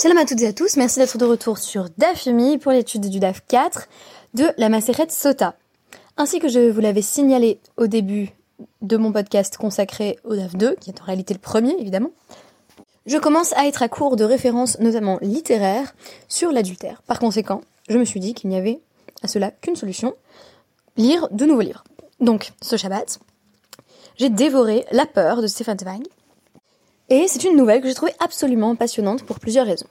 Shalom à toutes et à tous, merci d'être de retour sur DAF pour l'étude du DAF 4 de la Maseret Sota. Ainsi que je vous l'avais signalé au début de mon podcast consacré au DAF 2, qui est en réalité le premier évidemment, je commence à être à court de références notamment littéraires sur l'adultère. Par conséquent, je me suis dit qu'il n'y avait à cela qu'une solution, lire de nouveaux livres. Donc, ce Shabbat, j'ai dévoré La peur de Stefan Zweig, et c'est une nouvelle que j'ai trouvée absolument passionnante pour plusieurs raisons.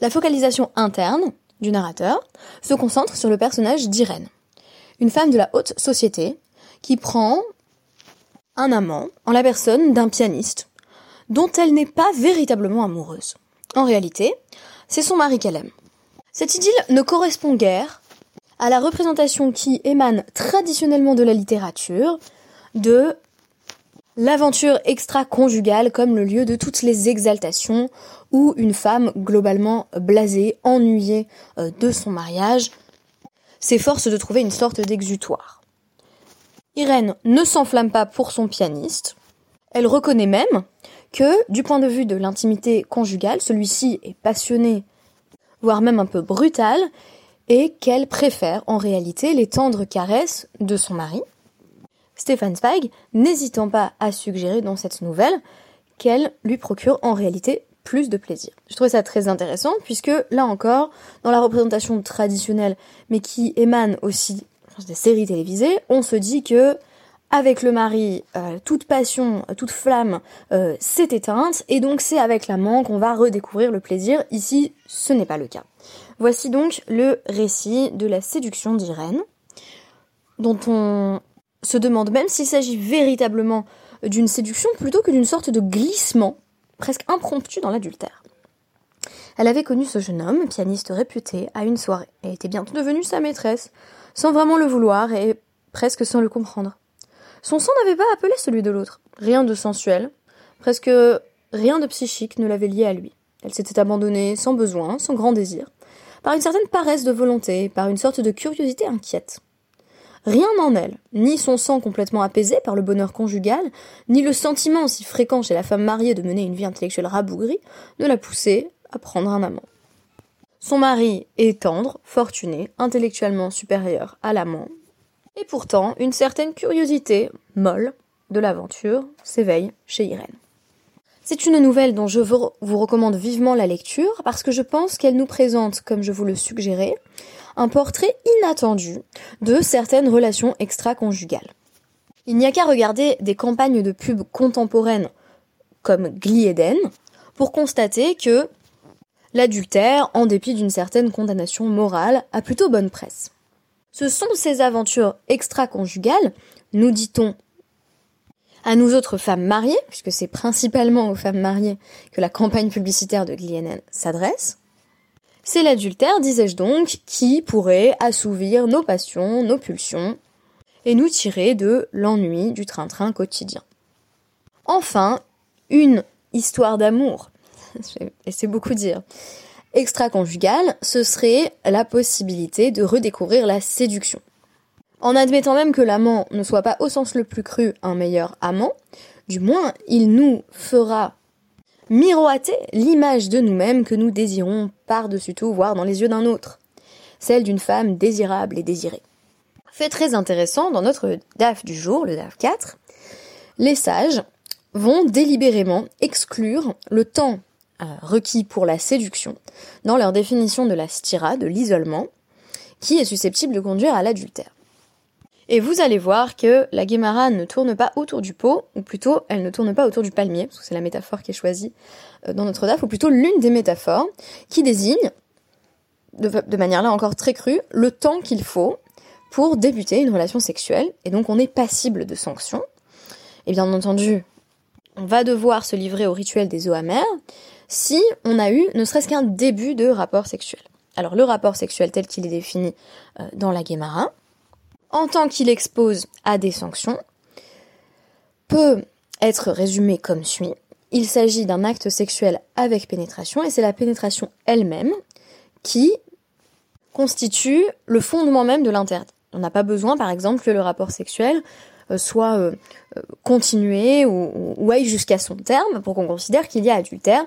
La focalisation interne du narrateur se concentre sur le personnage d'Irène, une femme de la haute société qui prend un amant en la personne d'un pianiste dont elle n'est pas véritablement amoureuse. En réalité, c'est son mari qu'elle aime. Cette idylle ne correspond guère à la représentation qui émane traditionnellement de la littérature de L'aventure extra-conjugale comme le lieu de toutes les exaltations où une femme globalement blasée, ennuyée euh, de son mariage, s'efforce de trouver une sorte d'exutoire. Irène ne s'enflamme pas pour son pianiste, elle reconnaît même que, du point de vue de l'intimité conjugale, celui-ci est passionné, voire même un peu brutal, et qu'elle préfère en réalité les tendres caresses de son mari, Stéphane Zweig n'hésitant pas à suggérer dans cette nouvelle qu'elle lui procure en réalité plus de plaisir. Je trouvais ça très intéressant puisque là encore, dans la représentation traditionnelle, mais qui émane aussi des séries télévisées, on se dit que avec le mari, euh, toute passion, toute flamme euh, s'est éteinte, et donc c'est avec l'amant qu'on va redécouvrir le plaisir. Ici, ce n'est pas le cas. Voici donc le récit de la séduction d'Irène, dont on se demande même s'il s'agit véritablement d'une séduction plutôt que d'une sorte de glissement, presque impromptu dans l'adultère. Elle avait connu ce jeune homme, pianiste réputé, à une soirée, et était bientôt devenue sa maîtresse, sans vraiment le vouloir et presque sans le comprendre. Son sang n'avait pas appelé celui de l'autre. Rien de sensuel, presque rien de psychique ne l'avait lié à lui. Elle s'était abandonnée sans besoin, sans grand désir, par une certaine paresse de volonté, par une sorte de curiosité inquiète. Rien en elle, ni son sang complètement apaisé par le bonheur conjugal, ni le sentiment si fréquent chez la femme mariée de mener une vie intellectuelle rabougrie, ne la poussait à prendre un amant. Son mari est tendre, fortuné, intellectuellement supérieur à l'amant. Et pourtant, une certaine curiosité, molle, de l'aventure s'éveille chez Irène. C'est une nouvelle dont je vous recommande vivement la lecture parce que je pense qu'elle nous présente, comme je vous le suggérais, un portrait inattendu de certaines relations extra-conjugales. Il n'y a qu'à regarder des campagnes de pub contemporaines comme Glieden pour constater que l'adultère, en dépit d'une certaine condamnation morale, a plutôt bonne presse. Ce sont ces aventures extra-conjugales, nous dit-on, à nous autres femmes mariées, puisque c'est principalement aux femmes mariées que la campagne publicitaire de Glieden s'adresse, c'est l'adultère, disais-je donc, qui pourrait assouvir nos passions, nos pulsions, et nous tirer de l'ennui du train-train quotidien. Enfin, une histoire d'amour, et c'est beaucoup dire, extra-conjugale, ce serait la possibilité de redécouvrir la séduction. En admettant même que l'amant ne soit pas au sens le plus cru un meilleur amant, du moins il nous fera miroiter l'image de nous-mêmes que nous désirons par-dessus tout voir dans les yeux d'un autre, celle d'une femme désirable et désirée. Fait très intéressant, dans notre DAF du jour, le DAF 4, les sages vont délibérément exclure le temps euh, requis pour la séduction dans leur définition de la stira, de l'isolement, qui est susceptible de conduire à l'adultère. Et vous allez voir que la Guémara ne tourne pas autour du pot, ou plutôt elle ne tourne pas autour du palmier, parce que c'est la métaphore qui est choisie euh, dans notre DAF, ou plutôt l'une des métaphores, qui désigne, de, manière là encore très crue, le temps qu'il faut pour débuter une relation sexuelle, et donc on est passible de sanctions. Et bien entendu, on va devoir se livrer au rituel des eaux amères si on a eu ne serait-ce qu'un début de rapport sexuel. Alors le rapport sexuel tel qu'il est défini euh, dans la Guémara, en tant qu'il expose à des sanctions, peut être résumé comme suit. Il s'agit d'un acte sexuel avec pénétration et c'est la pénétration elle-même qui constitue le fondement même de l'interdit. On n'a pas besoin, par exemple, que le rapport sexuel euh, soit euh, euh, continué ou, ou aille jusqu'à son terme pour qu'on considère qu'il y a adultère.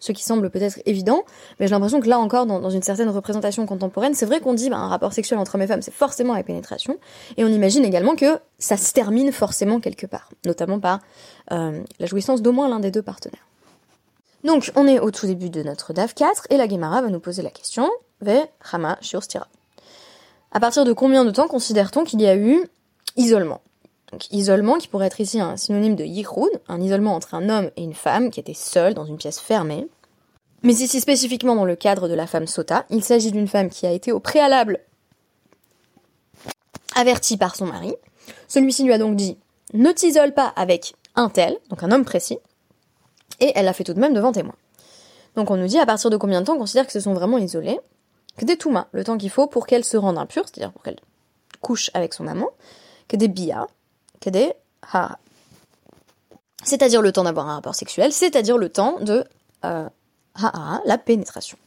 Ce qui semble peut-être évident, mais j'ai l'impression que là encore, dans, une certaine représentation contemporaine, c'est vrai qu'on dit bah, un rapport sexuel entre hommes et femmes, c'est forcément la pénétration, et on imagine également que ça se termine forcément quelque part, notamment par euh, la jouissance d'au moins l'un des deux partenaires. Donc, on est au tout début de notre DAF 4, et la Gemara va nous poser la question, Ve Hama Shiurstira. À partir de combien de temps considère-t-on qu'il y a eu isolement? Donc isolement qui pourrait être ici un synonyme de yichud, un isolement entre un homme et une femme qui étaient seuls dans une pièce fermée. Mais ici spécifiquement dans le cadre de la femme sota, il s'agit d'une femme qui a été au préalable avertie par son mari. Celui-ci lui a donc dit ne t'isole pas avec un tel, donc un homme précis, et elle l'a fait tout de même devant témoin. Donc on nous dit à partir de combien de temps on considère que se sont vraiment isolés, que des touma, le temps qu'il faut pour qu'elle se rende impure, c'est-à-dire pour qu'elle couche avec son amant, que des bia, C'est-à-dire le temps d'avoir un rapport sexuel, c'est-à-dire le temps de euh, la pénétration.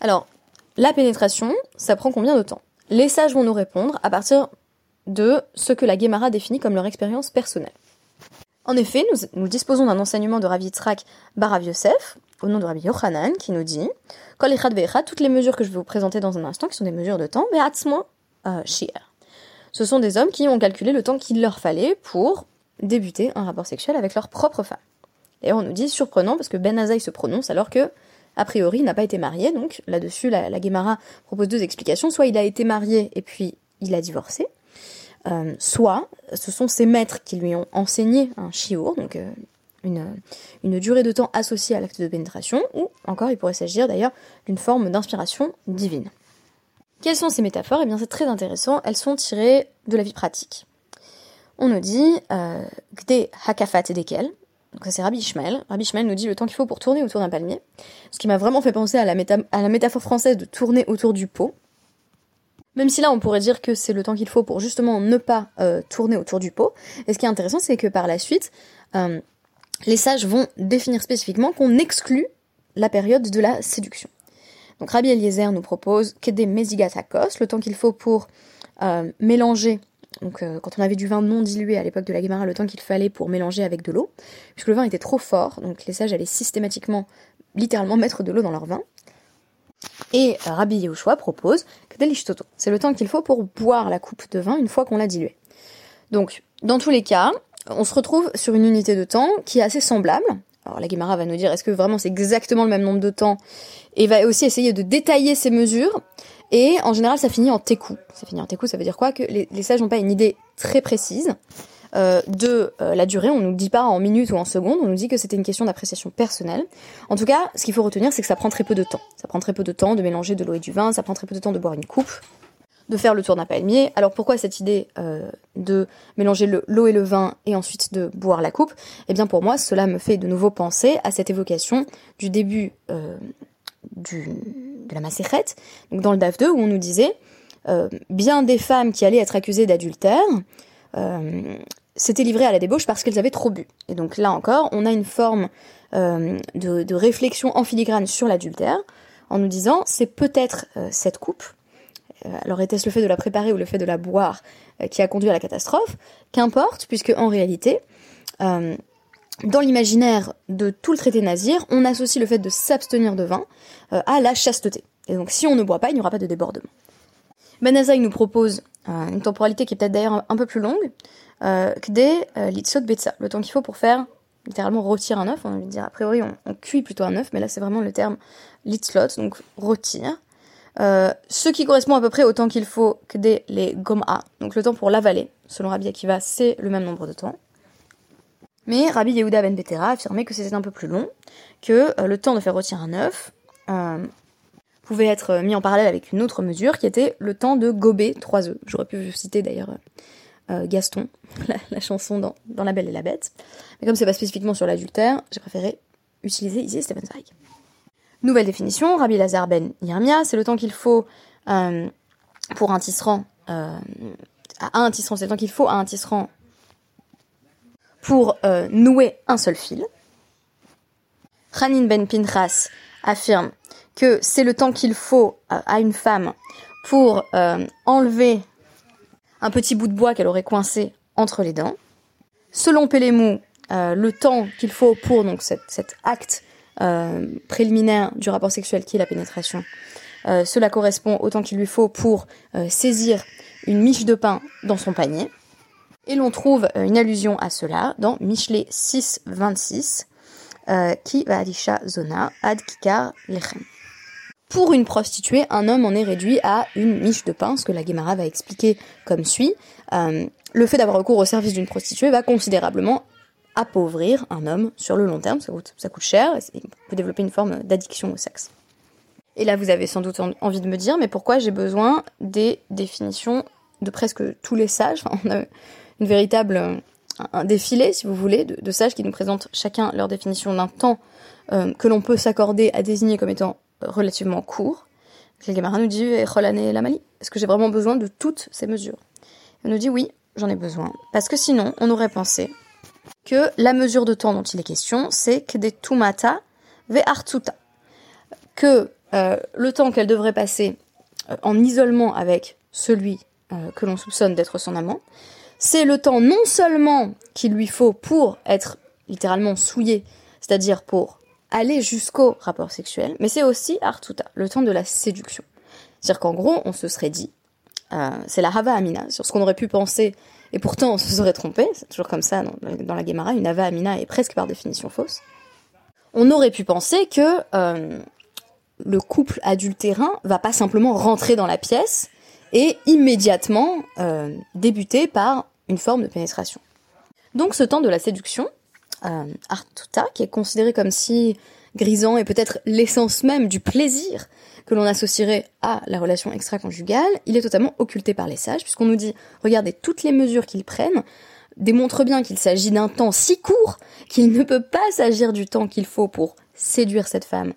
Alors, la pénétration, ça prend combien de temps? Les sages vont nous répondre à partir de ce que la Guémara définit comme leur expérience personnelle. En effet, nous, disposons d'un enseignement de Rav Yitzhak Barav Yosef, au nom de Rabbi Yochanan, qui nous dit Kol toutes les mesures que je vais vous présenter dans un instant, qui sont des mesures de temps, Ve'atzmo euh, Shir ce sont des hommes qui ont calculé le temps qu'il leur fallait pour débuter un rapport sexuel avec leur propre femme. Et on nous dit surprenant parce que Ben Azaï se prononce alors que, a priori, il n'a pas été marié. Donc là-dessus, la, la Guémara propose deux explications. Soit il a été marié et puis il a divorcé, euh, soit ce sont ses maîtres qui lui ont enseigné un chiour, donc euh, une durée de temps associée à l'acte de pénétration, ou encore il pourrait s'agir d'ailleurs d'une forme d'inspiration divine. Quelles sont ces métaphores? Eh bien, c'est très intéressant. Elles sont tirées de la vie pratique. On nous dit euh, Gde hakafat dekel. Donc ça c'est Rabbi Ishmael. Rabbi Ishmael nous dit le temps qu'il faut pour tourner autour d'un palmier. Ce qui m'a vraiment fait penser à la, à la métaphore française de tourner autour du pot. Même si là on pourrait dire que c'est le temps qu'il faut pour justement ne pas euh, tourner autour du pot. Et ce qui est intéressant c'est que par la suite, euh, les sages vont définir spécifiquement qu'on exclut la période de la séduction. Donc Rabbi Eliezer nous propose des mesigatakos, le temps qu'il faut pour euh, mélanger, donc euh, quand on avait du vin non dilué à l'époque de la Gemara, le temps qu'il fallait pour mélanger avec de l'eau, puisque le vin était trop fort, donc les sages allaient systématiquement, littéralement mettre de l'eau dans leur vin. Et euh, Rabbi Yehoshua propose que des lishtoto, c'est le temps qu'il faut pour boire la coupe de vin une fois qu'on l'a dilué. Donc, dans tous les cas, on se retrouve sur une unité de temps qui est assez semblable, alors la Guimara va nous dire est-ce que vraiment c'est exactement le même nombre de temps? Et va aussi essayer de détailler ces mesures. Et en général, ça finit en técou. Ça finit en técou, ça veut dire quoi? Que les, sages n'ont pas une idée très précise euh, de euh, la durée. On nous dit pas en minutes ou en secondes. On nous dit que c'était une question d'appréciation personnelle. En tout cas, ce qu'il faut retenir, c'est que ça prend très peu de temps. Ça prend très peu de temps de mélanger de l'eau et du vin. Ça prend très peu de temps de boire une coupe de faire le tour d'un palmier. Alors pourquoi cette idée euh, de mélanger l'eau et le vin et ensuite de boire la coupe? Eh bien pour moi, cela me fait de nouveau penser à cette évocation du début euh, de la macérette, donc dans le DAF 2, où on nous disait euh, bien des femmes qui allaient être accusées d'adultère s'étaient livrées à la débauche parce qu'elles avaient trop bu. Et donc là encore, on a une forme de, réflexion en filigrane sur l'adultère, en nous disant c'est peut-être cette coupe alors était-ce le fait de la préparer ou le fait de la boire euh, qui a conduit à la catastrophe? Qu'importe, puisque en réalité, euh, dans l'imaginaire de tout le traité nazir, on associe le fait de s'abstenir de vin à la chasteté. Et donc si on ne boit pas, il n'y aura pas de débordement. Ben nous propose une temporalité qui est peut-être d'ailleurs un, peu plus longue, que des litsot betsa, le temps qu'il faut pour faire littéralement rôtir un œuf. On va dire a priori on, on, cuit plutôt un œuf, mais là c'est vraiment le terme litslot, donc rôtir. Euh, ce qui correspond à peu près au temps qu'il faut que des les gom'a, donc le temps pour l'avaler. Selon Rabbi Akiva, c'est le même nombre de temps. Mais Rabbi Yehuda ben Betera affirmait que c'était un peu plus long, que euh, le temps de faire rôtir un œuf euh, pouvait être mis en parallèle avec une autre mesure qui était le temps de gober trois œufs. J'aurais pu citer d'ailleurs Gaston, la, chanson dans, dans, La Belle et la Bête. Mais comme c'est pas spécifiquement sur l'adultère, j'ai préféré utiliser ici Stephen. Nouvelle définition, Rabbi Lazar ben Yermia, c'est le temps qu'il faut euh, pour un tisserand, euh, à un tisserand, c'est le temps qu'il faut à un tisserand pour euh, nouer un seul fil. Hanin ben Pinchas affirme que c'est le temps qu'il faut à une femme pour enlever un petit bout de bois qu'elle aurait coincé entre les dents. Selon Pélémou, le temps qu'il faut pour donc cet acte préliminaire du rapport sexuel qui est la pénétration, euh, cela correspond au temps qu'il lui faut pour euh, saisir une miche de pain dans son panier. Et l'on trouve une allusion à cela dans Michelet 6, 26, qui va Alisha Zona ad Kikar Lechem. Pour une prostituée, un homme en est réduit à une miche de pain, ce que la Guémara va expliquer comme suit. le fait d'avoir recours au service d'une prostituée va considérablement appauvrir un homme sur le long terme, ça coûte, cher, et peut développer une forme d'addiction au sexe. Et là, vous avez sans doute envie de me dire, mais pourquoi j'ai besoin des définitions de presque tous les sages? On a une véritable un défilé, si vous voulez, de, sages qui nous présentent chacun leur définition d'un temps euh, que l'on peut s'accorder à désigner comme étant relativement court. Le Gemara nous dit Mali. Est-ce que j'ai vraiment besoin de toutes ces mesures? Il nous dit oui, j'en ai besoin. Parce que sinon, on aurait pensé que la mesure de temps dont il est question, c'est que des tumata ve artuta. Que euh, le temps qu'elle devrait passer euh, en isolement avec celui euh, que l'on soupçonne d'être son amant, c'est le temps non seulement qu'il lui faut pour être littéralement souillé, c'est-à-dire pour aller jusqu'au rapport sexuel, mais c'est aussi artuta, le temps de la séduction. C'est-à-dire qu'en gros, on se serait dit, c'est la hava amina, sur ce qu'on aurait pu penser et pourtant, on se serait trompé, c'est toujours comme ça dans, la Gemara, une Ava Amina est presque par définition fausse. On aurait pu penser que euh, le couple adultérin va pas simplement rentrer dans la pièce et immédiatement euh, débuter par une forme de pénétration. Donc ce temps de la séduction, euh, Artuta, qui est considéré comme si grisant et peut-être l'essence même du plaisir que l'on associerait à la relation extra-conjugale, il est totalement occulté par les sages, puisqu'on nous dit, regardez, toutes les mesures qu'ils prennent démontrent bien qu'il s'agit d'un temps si court qu'il ne peut pas s'agir du temps qu'il faut pour séduire cette femme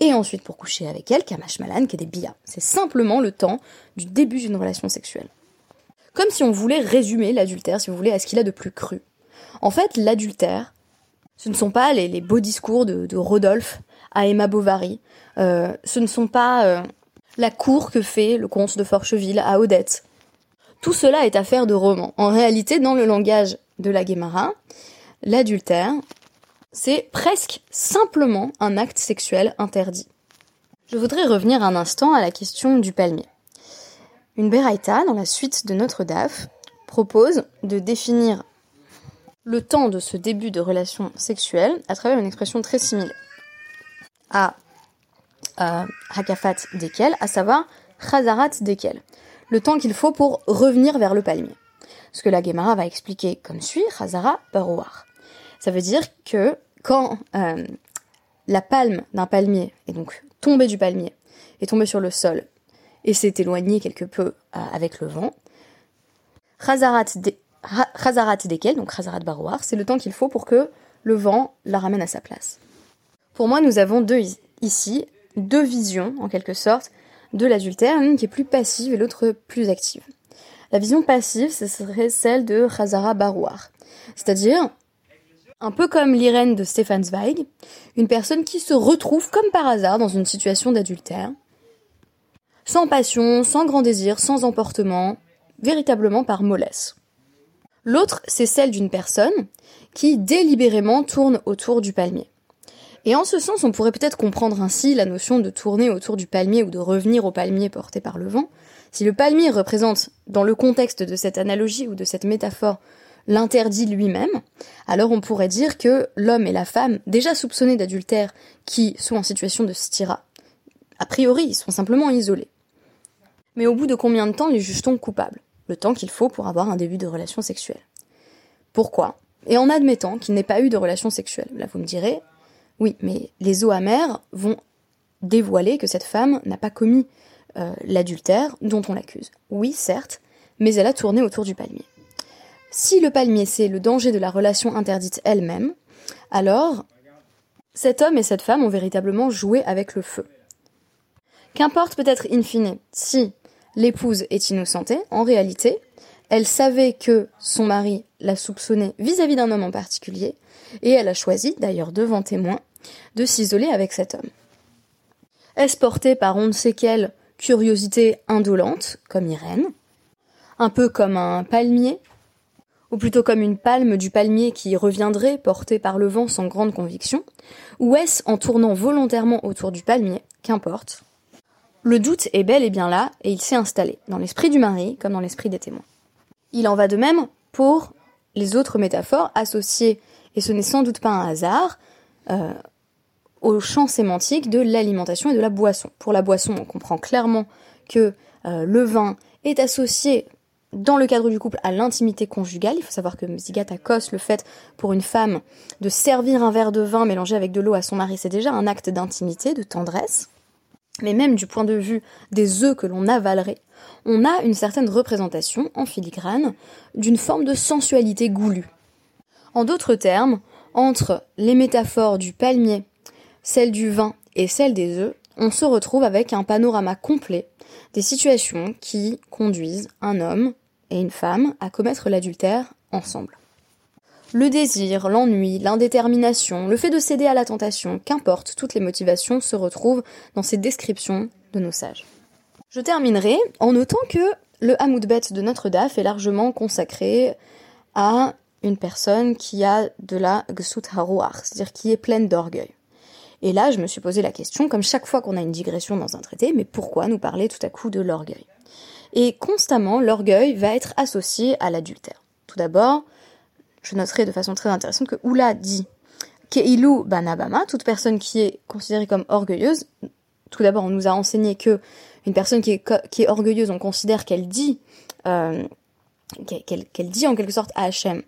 et ensuite pour coucher avec elle, Kamash Malan, qui est des bia. C'est simplement le temps du début d'une relation sexuelle. Comme si on voulait résumer l'adultère, si vous voulez, à ce qu'il a de plus cru. En fait, l'adultère, ce ne sont pas les, beaux discours de Rodolphe à Emma Bovary. Euh, ce ne sont pas euh, la cour que fait le comte de Forcheville à Odette. Tout cela est affaire de roman. En réalité, dans le langage de la Guémara, l'adultère, c'est presque simplement un acte sexuel interdit. Je voudrais revenir un instant à la question du palmier. Une Beraïta, dans la suite de notre DAF, propose de définir le temps de ce début de relation sexuelle à travers une expression très similaire à Hakafat Dekel, à savoir Chazarat Dekel, le temps qu'il faut pour revenir vers le palmier. Ce que la Gemara va expliquer comme suit, Chazara Barouar. Ça veut dire que quand euh, la palme d'un palmier est donc tombée du palmier, est tombée sur le sol et s'est éloignée quelque peu euh, avec le vent, Chazarat, Dekel, donc Chazarat Barouar, c'est le temps qu'il faut pour que le vent la ramène à sa place. Pour moi, nous avons deux ici, deux visions, en quelque sorte, de l'adultère, l'une qui est plus passive et l'autre plus active. La vision passive, ce serait celle de Khazara Barouar. C'est-à-dire, un peu comme l'Irène de Stefan Zweig, une personne qui se retrouve comme par hasard dans une situation d'adultère, sans passion, sans grand désir, sans emportement, véritablement par mollesse. L'autre, c'est celle d'une personne qui délibérément tourne autour du palmier. Et en ce sens, on pourrait peut-être comprendre ainsi la notion de tourner autour du palmier ou de revenir au palmier porté par le vent. Si le palmier représente, dans le contexte de cette analogie ou de cette métaphore, l'interdit lui-même, alors on pourrait dire que l'homme et la femme, déjà soupçonnés d'adultère, qui sont en situation de stira, a priori, ils sont simplement isolés. Mais au bout de combien de temps les juge-t-on coupables? Le temps qu'il faut pour avoir un début de relation sexuelle. Pourquoi? Et en admettant qu'il n'ait pas eu de relation sexuelle. Là, vous me direz, oui, mais les eaux amères vont dévoiler que cette femme n'a pas commis euh, l'adultère dont on l'accuse. Oui, certes, mais elle a tourné autour du palmier. Si le palmier c'est le danger de la relation interdite elle-même, alors cet homme et cette femme ont véritablement joué avec le feu. Qu'importe peut-être in fine si l'épouse est innocentée, en réalité, elle savait que son mari la soupçonnait vis-à-vis d'un homme en particulier, et elle a choisi, d'ailleurs devant témoin, de s'isoler avec cet homme. Est-ce porté par on ne sait quelle curiosité indolente, comme Irène, un peu comme un palmier, ou plutôt comme une palme du palmier qui reviendrait portée par le vent sans grande conviction, ou est-ce en tournant volontairement autour du palmier, qu'importe? Le doute est bel et bien là, et il s'est installé, dans l'esprit du mari comme dans l'esprit des témoins. Il en va de même pour les autres métaphores associées, et ce n'est sans doute pas un hasard, euh, au champ sémantique de l'alimentation et de la boisson. Pour la boisson, on comprend clairement que euh, le vin est associé dans le cadre du couple à l'intimité conjugale. Il faut savoir que Zigata Kos, le fait pour une femme de servir un verre de vin mélangé avec de l'eau à son mari, c'est déjà un acte d'intimité, de tendresse. Mais même du point de vue des œufs que l'on avalerait, on a une certaine représentation en filigrane d'une forme de sensualité goulue. En d'autres termes, entre les métaphores du palmier, celle du vin et celle des œufs, on se retrouve avec un panorama complet des situations qui conduisent un homme et une femme à commettre l'adultère ensemble. Le désir, l'ennui, l'indétermination, le fait de céder à la tentation, qu'importe, toutes les motivations se retrouvent dans ces descriptions de nos sages. Je terminerai en notant que le Hamoudbet de notre DAF est largement consacré à une personne qui a de la Gsut Harouar, c'est-à-dire qui est pleine d'orgueil. Et là, je me suis posé la question, comme chaque fois qu'on a une digression dans un traité, mais pourquoi nous parler tout à coup de l'orgueil? Et constamment, l'orgueil va être associé à l'adultère. Tout d'abord, je noterai de façon très intéressante que Oula dit Keilu Banabama, toute personne qui est considérée comme orgueilleuse, tout d'abord, on nous a enseigné que une personne qui est, orgueilleuse, on considère qu'elle dit, euh, qu'elle dit en quelque sorte à Hachem,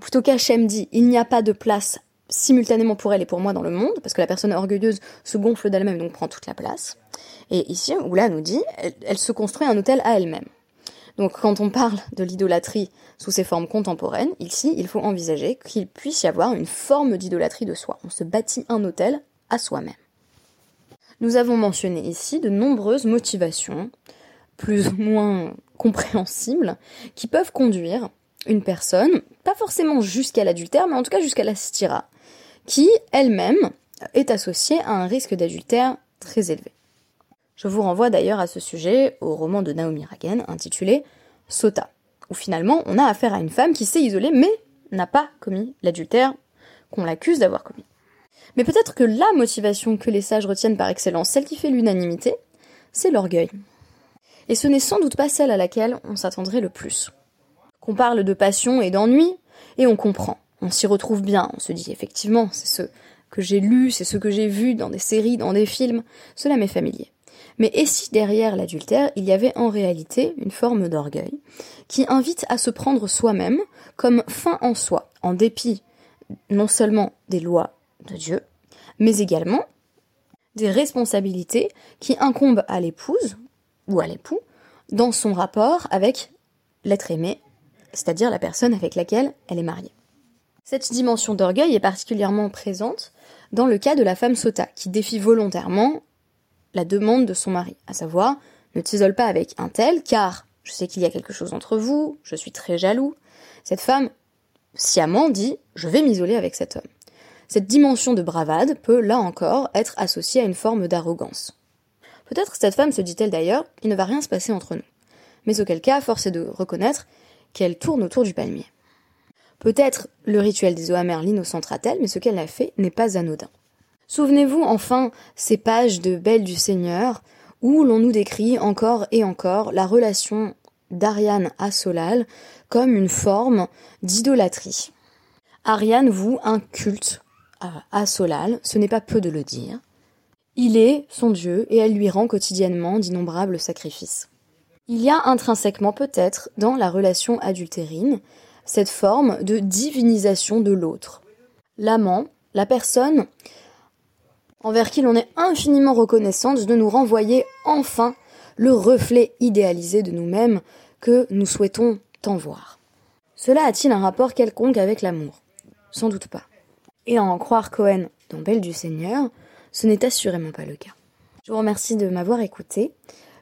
plutôt qu'Hachem dit, il n'y a pas de place simultanément pour elle et pour moi dans le monde, parce que la personne orgueilleuse se gonfle d'elle-même, donc prend toute la place. Et ici, Oula nous dit, elle, se construit un hôtel à elle-même. Donc quand on parle de l'idolâtrie sous ses formes contemporaines, ici, il faut envisager qu'il puisse y avoir une forme d'idolâtrie de soi. On se bâtit un hôtel à soi-même. Nous avons mentionné ici de nombreuses motivations, plus ou moins compréhensibles, qui peuvent conduire une personne, pas forcément jusqu'à l'adultère, mais en tout cas jusqu'à la stira, qui elle-même est associée à un risque d'adultère très élevé. Je vous renvoie d'ailleurs à ce sujet au roman de Naomi Ragen intitulé Sota, où finalement on a affaire à une femme qui s'est isolée mais n'a pas commis l'adultère qu'on l'accuse d'avoir commis. Mais peut-être que la motivation que les sages retiennent par excellence, celle qui fait l'unanimité, c'est l'orgueil. Et ce n'est sans doute pas celle à laquelle on s'attendrait le plus. Qu'on parle de passion et d'ennui, et on comprend on s'y retrouve bien, on se dit effectivement, c'est ce que j'ai lu, c'est ce que j'ai vu dans des séries, dans des films, cela m'est familier. Mais et si derrière l'adultère, il y avait en réalité une forme d'orgueil qui invite à se prendre soi-même comme fin en soi, en dépit non seulement des lois de Dieu, mais également des responsabilités qui incombent à l'épouse ou à l'époux dans son rapport avec l'être aimé, c'est-à-dire la personne avec laquelle elle est mariée. Cette dimension d'orgueil est particulièrement présente dans le cas de la femme sota, qui défie volontairement la demande de son mari, à savoir ne t'isole pas avec un tel, car je sais qu'il y a quelque chose entre vous, je suis très jaloux. Cette femme, sciemment, dit je vais m'isoler avec cet homme. Cette dimension de bravade peut, là encore, être associée à une forme d'arrogance. Peut-être cette femme se dit-elle d'ailleurs, il ne va rien se passer entre nous. Mais auquel cas, force est de reconnaître qu'elle tourne autour du palmier. Peut-être le rituel des eaux amères l'innocentera-t-elle, mais ce qu'elle a fait n'est pas anodin. Souvenez-vous enfin ces pages de Belle du Seigneur où l'on nous décrit encore et encore la relation d'Ariane à Solal comme une forme d'idolâtrie. Ariane voue un culte à Solal, ce n'est pas peu de le dire. Il est son Dieu et elle lui rend quotidiennement d'innombrables sacrifices. Il y a intrinsèquement peut-être dans la relation adultérine cette forme de divinisation de l'autre. L'amant, la personne envers qui l'on est infiniment reconnaissante de nous renvoyer enfin le reflet idéalisé de nous-mêmes que nous souhaitons tant voir. Cela a-t-il un rapport quelconque avec l'amour? Sans doute pas. Et à en croire Cohen dans Belle du Seigneur, ce n'est assurément pas le cas. Je vous remercie de m'avoir écouté.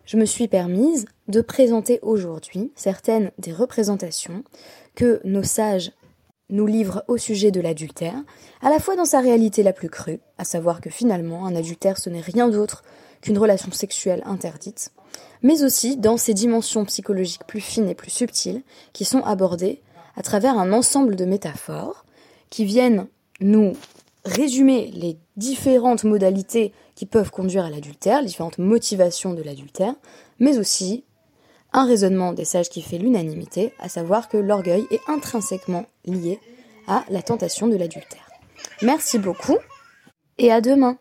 Je me suis permise de présenter aujourd'hui certaines des représentations que nos sages nous livrent au sujet de l'adultère, à la fois dans sa réalité la plus crue, à savoir que finalement un adultère ce n'est rien d'autre qu'une relation sexuelle interdite, mais aussi dans ses dimensions psychologiques plus fines et plus subtiles qui sont abordées à travers un ensemble de métaphores qui viennent nous résumer les différentes modalités qui peuvent conduire à l'adultère, les différentes motivations de l'adultère, mais aussi un raisonnement des sages qui fait l'unanimité, à savoir que l'orgueil est intrinsèquement lié à la tentation de l'adultère. Merci beaucoup et à demain